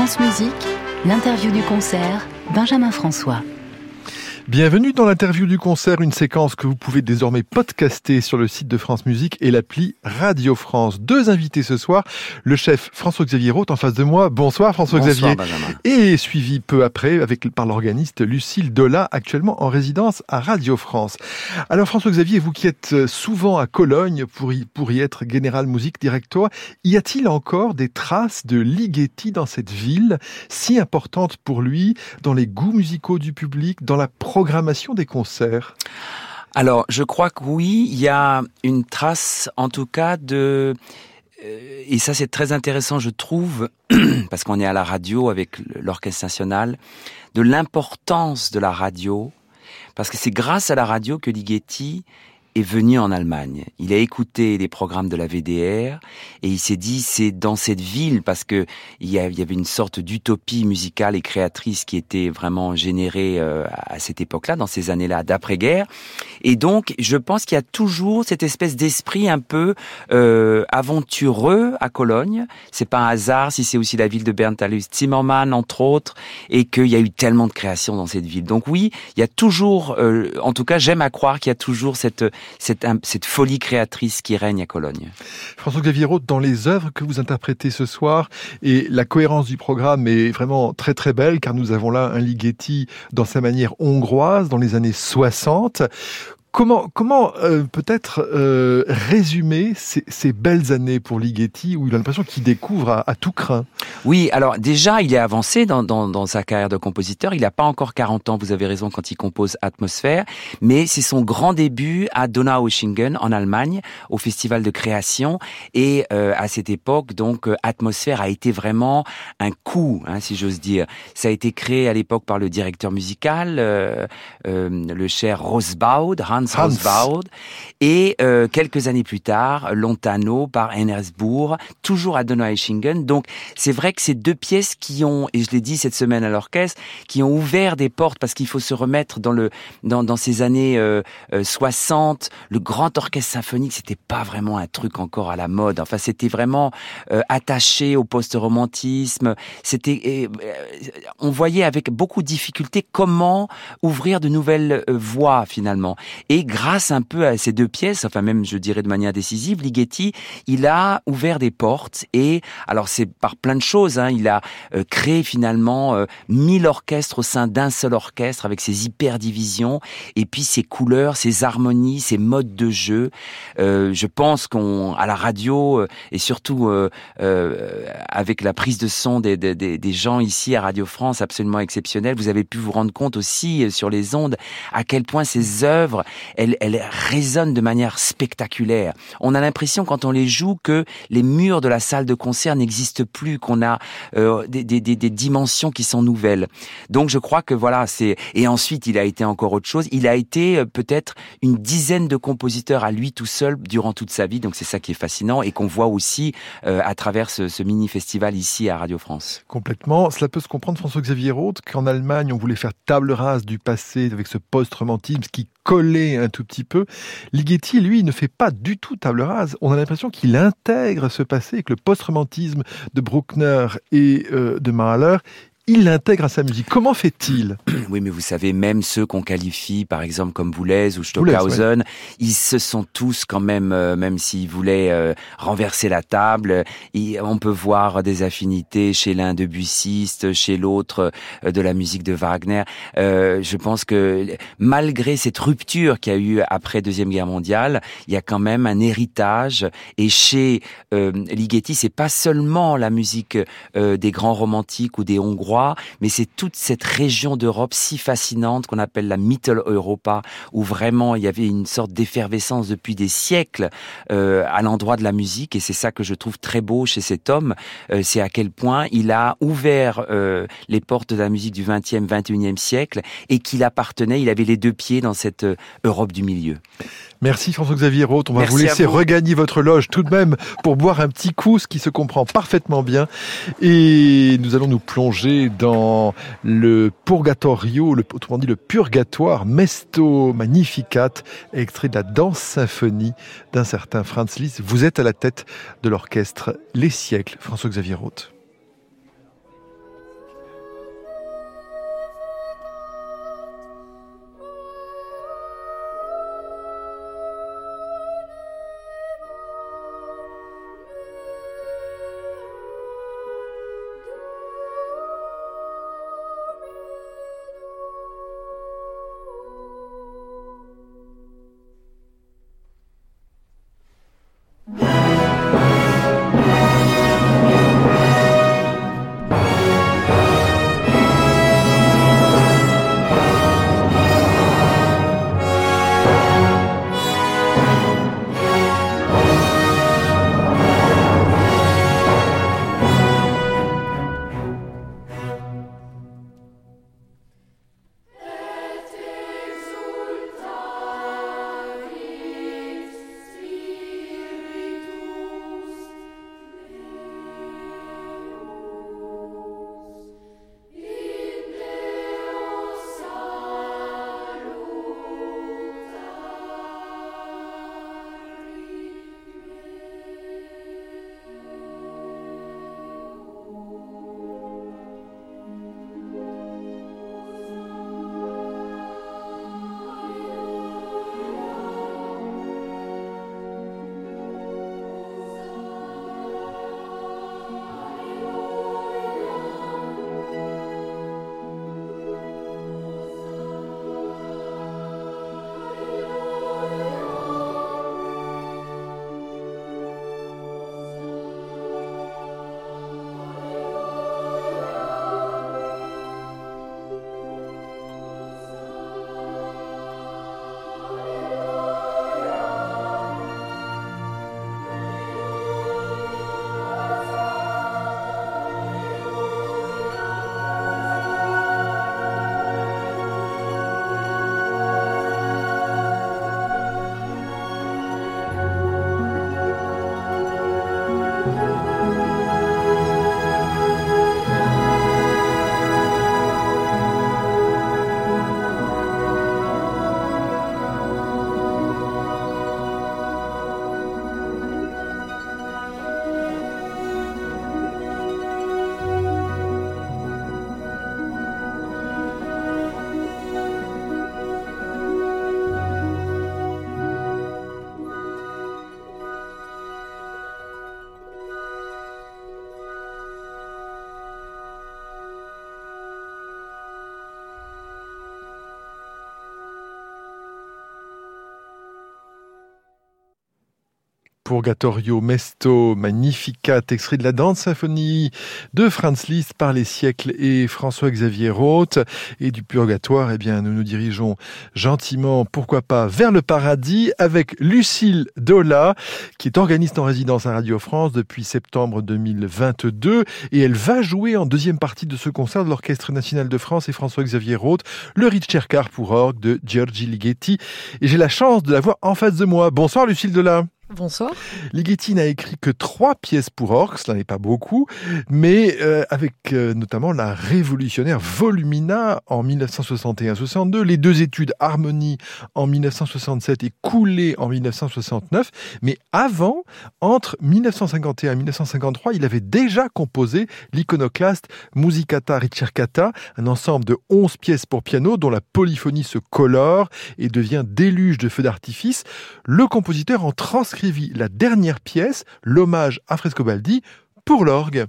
France Musique, l'interview du concert, Benjamin François. Bienvenue dans l'interview du concert, une séquence que vous pouvez désormais podcaster sur le site de France Musique et l'appli Radio France. Deux invités ce soir, le chef François-Xavier Roth en face de moi. Bonsoir François-Xavier. Et suivi peu après avec, par l'organiste Lucille Dola, actuellement en résidence à Radio France. Alors François-Xavier, vous qui êtes souvent à Cologne pour y, pour y être général musique directeur, y a-t-il encore des traces de Ligeti dans cette ville si importante pour lui, dans les goûts musicaux du public, dans la programmation des concerts. Alors, je crois que oui, il y a une trace, en tout cas, de... Euh, et ça, c'est très intéressant, je trouve, parce qu'on est à la radio avec l'Orchestre national, de l'importance de la radio, parce que c'est grâce à la radio que Ligeti est venu en Allemagne. Il a écouté les programmes de la VDR et il s'est dit c'est dans cette ville parce que il y avait une sorte d'utopie musicale et créatrice qui était vraiment générée euh, à cette époque-là, dans ces années-là d'après-guerre. Et donc je pense qu'il y a toujours cette espèce d'esprit un peu euh, aventureux à Cologne. C'est pas un hasard si c'est aussi la ville de Berntalus Zimmermann entre autres et qu'il y a eu tellement de créations dans cette ville. Donc oui, il y a toujours, euh, en tout cas j'aime à croire qu'il y a toujours cette cette, cette folie créatrice qui règne à Cologne. François-Xavier Roth, dans les œuvres que vous interprétez ce soir, et la cohérence du programme est vraiment très très belle, car nous avons là un Ligeti dans sa manière hongroise, dans les années 60. Comment, comment euh, peut-être euh, résumer ces, ces, belles années pour Ligeti où il a l'impression qu'il découvre à, à, tout craint? Oui, alors déjà, il est avancé dans, dans, dans sa carrière de compositeur. Il n'a pas encore 40 ans, vous avez raison, quand il compose Atmosphère, mais c'est son grand début à Donaueschingen, en Allemagne, au Festival de création. Et euh, à cette époque, donc, Atmosphère a été vraiment un coup, hein, si j'ose dire. Ça a été créé à l'époque par le directeur musical, euh, le cher Rosbaud, et euh, quelques années plus tard, Lontano par Enersbourg, toujours à Donaueschingen. Donc c'est vrai que ces deux pièces qui ont, et je l'ai dit cette semaine à l'orchestre, qui ont ouvert des portes parce qu'il faut se remettre dans le dans, dans ces années euh, 60, euh, le grand orchestre symphonique, c'était pas vraiment un truc encore à la mode. Enfin, c'était vraiment euh, attaché au post-romantisme. C'était, on voyait avec beaucoup de difficulté comment ouvrir de nouvelles voies finalement. Et grâce un peu à ces deux pièces, enfin même je dirais de manière décisive, Ligeti, il a ouvert des portes et alors c'est par plein de choses. Hein, il a euh, créé finalement euh, mille orchestres au sein d'un seul orchestre avec ses hyper divisions et puis ses couleurs, ses harmonies, ses modes de jeu. Euh, je pense qu'on à la radio et surtout avec la prise de son des, des, des gens ici à Radio France absolument exceptionnelle, vous avez pu vous rendre compte aussi sur les ondes à quel point ces œuvres elle, elle résonne de manière spectaculaire. On a l'impression quand on les joue que les murs de la salle de concert n'existent plus, qu'on a euh, des, des, des, des, dimensions qui sont nouvelles. Donc je crois que voilà, c'est et ensuite il a été encore autre chose. Il a été euh, peut-être une dizaine de compositeurs à lui tout seul durant toute sa vie. Donc c'est ça qui est fascinant et qu'on voit aussi euh, à travers ce, ce, mini festival ici à Radio France. Complètement. Cela peut se comprendre, François-Xavier Roth, qu'en Allemagne on voulait faire table rase du passé avec ce post-romantisme qui collé un tout petit peu. Ligeti, lui, ne fait pas du tout table rase. On a l'impression qu'il intègre ce passé avec le post-romantisme de Bruckner et euh, de Mahler il l'intègre à sa musique. Comment fait-il Oui, mais vous savez, même ceux qu'on qualifie, par exemple, comme Boulez ou Stockhausen, ils se sont tous quand même, euh, même s'ils voulaient euh, renverser la table, on peut voir des affinités chez l'un de Bussiste, chez l'autre euh, de la musique de Wagner. je pense que malgré cette rupture qu'il y a eu après Deuxième Guerre mondiale, il y a quand même un héritage. Et chez Ligeti, c'est pas seulement la musique des grands romantiques ou des Hongrois, mais c'est toute cette région d'Europe si fascinante qu'on appelle la Mittel Europa, où vraiment il y avait une sorte d'effervescence depuis des siècles euh, à l'endroit de la musique, et c'est ça que je trouve très beau chez cet homme, euh, c'est à quel point il a ouvert euh, les portes de la musique du 20e, 21e siècle, et qu'il appartenait, il avait les deux pieds dans cette euh, Europe du milieu. Merci François-Xavier Roth. On va vous laisser regagner votre loge tout de même pour boire un petit coup, ce qui se comprend parfaitement bien. Et nous allons nous plonger dans le Purgatorio, le, autrement dit le Purgatoire Mesto Magnificat, extrait de la danse symphonie d'un certain Franz Liszt. Vous êtes à la tête de l'orchestre Les Siècles, François-Xavier Roth. Purgatorio Mesto Magnificat, extrait de la danse symphonie de Franz Liszt par les siècles et François-Xavier Roth. Et du Purgatoire, eh bien, nous nous dirigeons gentiment, pourquoi pas, vers le paradis avec Lucille Dola, qui est organiste en résidence à Radio France depuis septembre 2022. Et elle va jouer en deuxième partie de ce concert de l'Orchestre national de France et François-Xavier Roth, le Ricercar pour orgue de Giorgi Ligeti. Et j'ai la chance de la voir en face de moi. Bonsoir Lucille Dola. Bonsoir. Ligeti n'a écrit que trois pièces pour orgue, cela n'est pas beaucoup, mais euh, avec euh, notamment la révolutionnaire Volumina en 1961-62, les deux études Harmonie en 1967 et Coulée en 1969. Mais avant, entre 1951 et 1953, il avait déjà composé l'iconoclaste Musicata Ricercata, un ensemble de 11 pièces pour piano dont la polyphonie se colore et devient déluge de feux d'artifice. Le compositeur en transcrit la dernière pièce, l'hommage à Frescobaldi, pour l'orgue.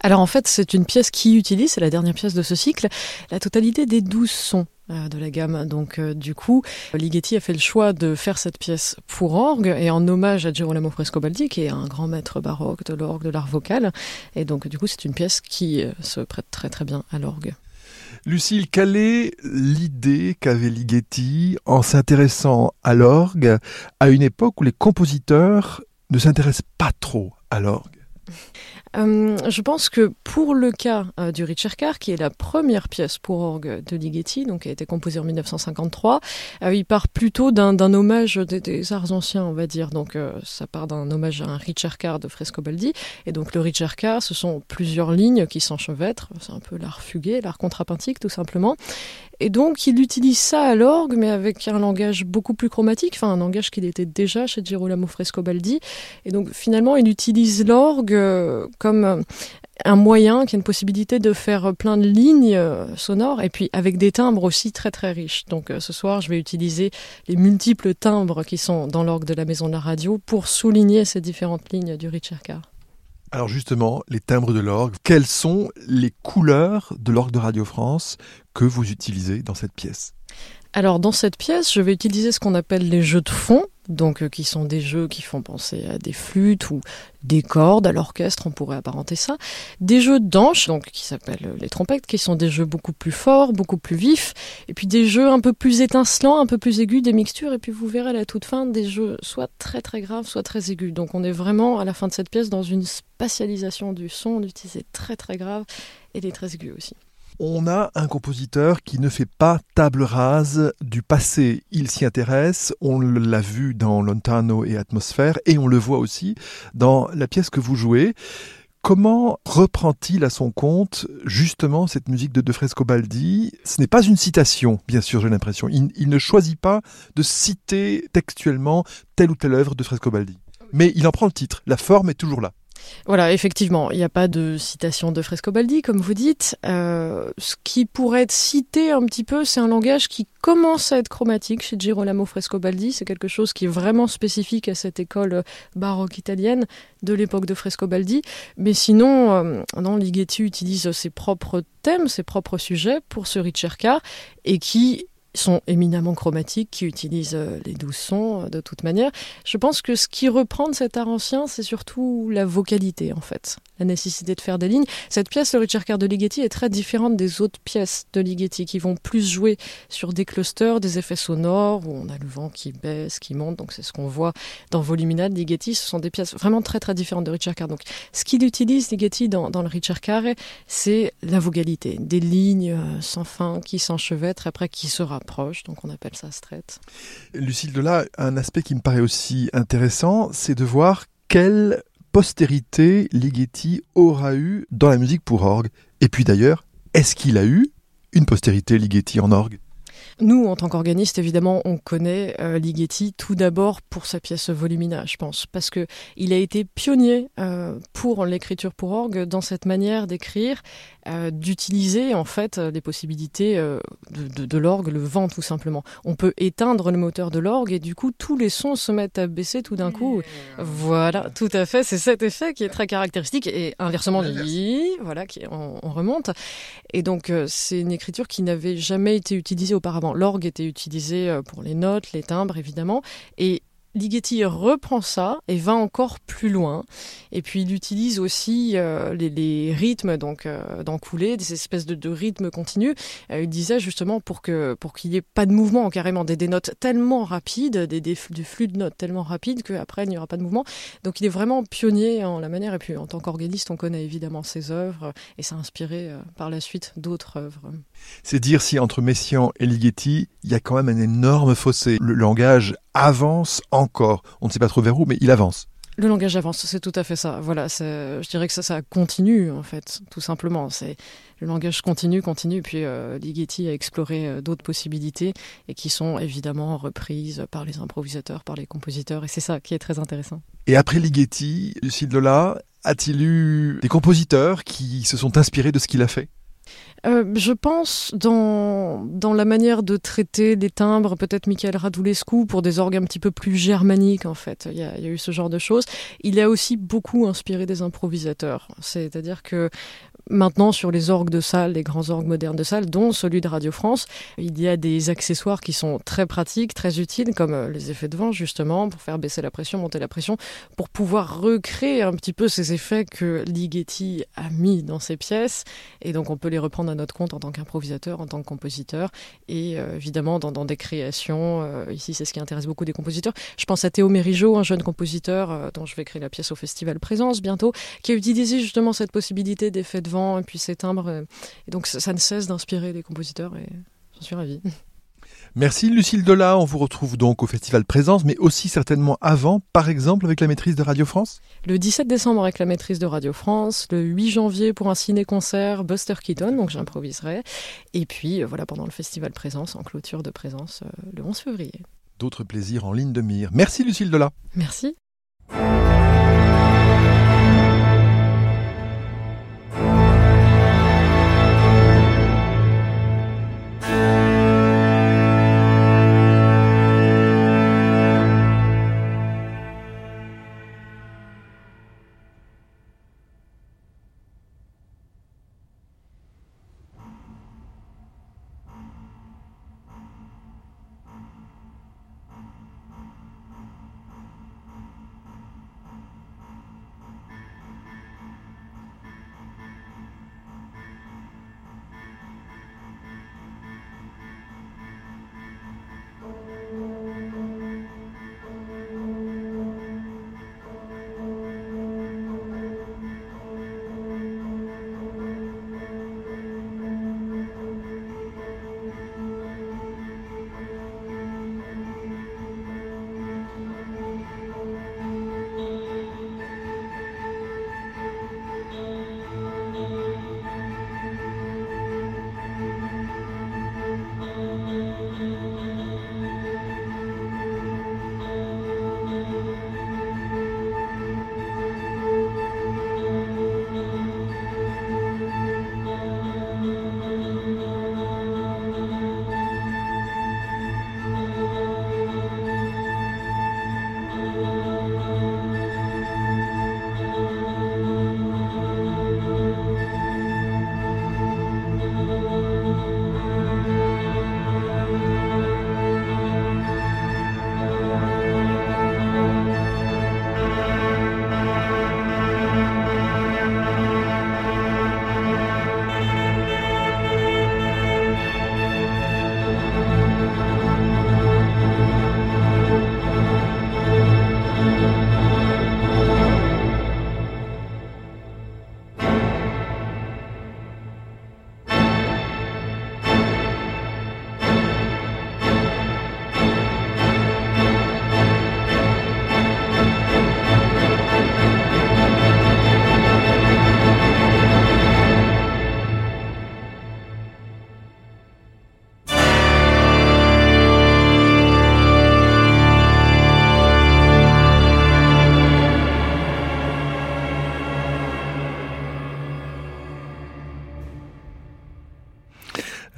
Alors en fait, c'est une pièce qui utilise, c'est la dernière pièce de ce cycle, la totalité des douze sons euh, de la gamme. Donc euh, du coup, Ligeti a fait le choix de faire cette pièce pour orgue et en hommage à Girolamo Frescobaldi, qui est un grand maître baroque de l'orgue, de l'art vocal. Et donc du coup, c'est une pièce qui euh, se prête très très bien à l'orgue. Lucille, quelle est l'idée qu'avait Ligeti en s'intéressant à l'orgue à une époque où les compositeurs ne s'intéressent pas trop à l'orgue? Euh, je pense que pour le cas euh, du Ricercar, qui est la première pièce pour orgue de Ligeti, donc qui a été composée en 1953, euh, il part plutôt d'un hommage des, arts anciens, on va dire. Donc ça part d'un hommage à un Ricercar de Frescobaldi. Et donc le Ricercar, ce sont plusieurs lignes qui s'enchevêtrent. C'est un peu l'art fugué, l'art contrapuntique tout simplement. Et donc, il utilise ça à l'orgue, mais avec un langage beaucoup plus chromatique, enfin un langage qu'il était déjà chez Girolamo Frescobaldi. Et donc, finalement, il utilise l'orgue euh, comme euh, un moyen, qui a une possibilité de faire plein de lignes euh, sonores, et puis avec des timbres aussi très très riches. Donc, ce soir, je vais utiliser les multiples timbres qui sont dans l'orgue de la Maison de la Radio pour souligner ces différentes lignes du Ricercar. Alors justement, les timbres de l'orgue, quelles sont les couleurs de l'orgue de Radio France que vous utilisez dans cette pièce? Alors dans cette pièce, je vais utiliser ce qu'on appelle les jeux de fond, donc euh, qui sont des jeux qui font penser à des flûtes ou des cordes à l'orchestre, on pourrait apparenter ça. Des jeux d'anches, donc qui s'appellent les trompettes, qui sont des jeux beaucoup plus forts, beaucoup plus vifs, et puis des jeux un peu plus étincelants, un peu plus aigus, des mixtures, et puis vous verrez à la toute fin des jeux soit très très graves, soit très aigus. Donc on est vraiment à la fin de cette pièce dans une spatialisation du son, on utilise très très graves et des très aigus aussi. On a un compositeur qui ne fait pas table rase du passé. Il s'y intéresse. On l'a vu dans Lontano et Atmosphère et on le voit aussi dans la pièce que vous jouez. Comment reprend-il à son compte justement cette musique de De Frescobaldi? Ce n'est pas une citation, bien sûr, j'ai l'impression. Il, il, ne choisit pas de citer textuellement telle ou telle œuvre de Frescobaldi. Mais il en prend le titre. La forme est toujours là. Voilà, effectivement, il n'y a pas de citation de Frescobaldi, comme vous dites. Euh, ce qui pourrait être cité un petit peu, c'est un langage qui commence à être chromatique chez Girolamo Frescobaldi. C'est quelque chose qui est vraiment spécifique à cette école baroque italienne de l'époque de Frescobaldi. Mais sinon, euh, non, Ligeti utilise ses propres thèmes, ses propres sujets pour ce Ricercar et qui sont éminemment chromatiques, qui utilisent euh, les douze sons euh, de toute manière. Je pense que ce qui reprend de cet art ancien, c'est surtout la vocalité, en fait la nécessité de faire des lignes. Cette pièce, le Ricercar de Ligeti, est très différente des autres pièces de Ligeti qui vont plus jouer sur des clusters, des effets sonores, où on a le vent qui baisse, qui monte. Donc c'est ce qu'on voit dans Volumina de Ligeti. Ce sont des pièces vraiment très très différentes de Ricercar. Donc ce qu'il utilise, Ligeti, dans, le Ricercar, c'est la vocalité, des lignes euh, sans fin qui s'enchevêtrent, après qui se rapprochent. Donc on appelle ça. Lucille Delat, un aspect qui me paraît aussi intéressant, c'est de voir quelle postérité Ligeti aura eu dans la musique pour orgue Et puis d'ailleurs, est-ce qu'il a eu une postérité Ligeti en orgue? Nous, en tant qu'organiste, évidemment, on connaît euh, Ligeti tout d'abord pour sa pièce Volumina, je pense, parce que il a été pionnier euh, pour l'écriture pour orgue dans cette manière d'écrire, euh, d'utiliser en fait les possibilités de, l'orgue, le vent tout simplement. On peut éteindre le moteur de l'orgue et du coup tous les sons se mettent à baisser tout d'un coup. Voilà, tout à fait, c'est cet effet qui est très caractéristique et inversement, voilà, qui on, on remonte. Et donc c'est une écriture qui n'avait jamais été utilisée auparavant l'orgue était utilisé euh, pour les notes, les timbres évidemment, Ligeti reprend ça et va encore plus loin. Et puis il utilise aussi euh, les, rythmes donc euh, des espèces de, rythmes continus. Euh, il disait justement pour que pour qu'il n'y ait pas de mouvement, carrément des, notes tellement rapides, des, des, flux de notes tellement rapides qu'après il n'y aura pas de mouvement. Donc il est vraiment pionnier en la manière. Et puis en tant qu'organiste, on connaît évidemment ses œuvres et ça a inspiré par la suite d'autres œuvres. C'est dire si entre Messiaen et Ligeti, il y a quand même un énorme fossé. Le langage avance encore. On ne sait pas trop vers où, mais il avance. Le langage avance, c'est tout à fait ça. Voilà, je dirais que ça, ça continue en fait, tout simplement. C'est le langage continue, continue. Puis euh, Ligeti a exploré euh, d'autres possibilités et qui sont évidemment reprises par les improvisateurs, par les compositeurs, et c'est ça qui est très intéressant. Et après Ligeti, Lucille Lola, a-t-il eu des compositeurs qui se sont inspirés de ce qu'il a fait? Euh, je pense dans, dans la manière de traiter les timbres, peut-être Michael Radulescu pour des orgues un petit peu plus germaniques en fait. Il y, a, il y, a, eu ce genre de choses. Il a aussi beaucoup inspiré des improvisateurs. C'est-à-dire que Maintenant, sur les orgues de salle, les grands orgues modernes de salle, dont celui de Radio France, il y a des accessoires qui sont très pratiques, très utiles, comme euh, les effets de vent, justement, pour faire baisser la pression, monter la pression, pour pouvoir recréer un petit peu ces effets que Ligeti a mis dans ses pièces. Et donc, on peut les reprendre à notre compte en tant qu'improvisateur, en tant que compositeur, et euh, évidemment dans, des créations. Euh, ici, c'est ce qui intéresse beaucoup des compositeurs. Je pense à Théo Mérigeau, un jeune compositeur dont je vais créer la pièce au Festival Présence bientôt, qui a utilisé justement cette possibilité d'effets de et puis ces timbres. Euh, et donc ça, ne cesse d'inspirer les compositeurs et j'en suis ravie. Merci Lucille Delat, on vous retrouve donc au Festival Présence, mais aussi certainement avant, par exemple avec la maîtrise de Radio France Le 17 décembre avec la maîtrise de Radio France, le 8 janvier pour un ciné-concert Buster Keaton, donc j'improviserai, et puis euh, voilà pendant le Festival Présence, en clôture de Présence, euh, le 11 février. D'autres plaisirs en ligne de mire. Merci Lucille Delat. Merci.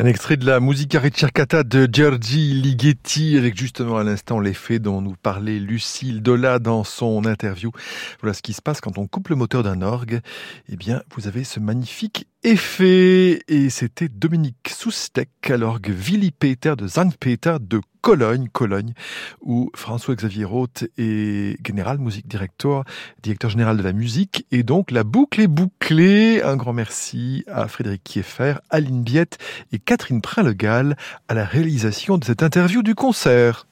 Un extrait de la Musica ricercata de Giorgi Ligeti, avec justement à l'instant l'effet dont nous parlait Lucille Dola dans son interview. Voilà ce qui se passe quand on coupe le moteur d'un orgue. Eh bien, vous avez ce magnifique fait et c'était Dominique Soustek à l'orgue Willy Peter de Peter de Cologne, Cologne, où François-Xavier Roth est général musique directeur, directeur général de la musique, et donc la boucle est bouclée. Un grand merci à Frédéric Kieffer, Aline Biette et Catherine Prinlegal à la réalisation de cette interview du concert.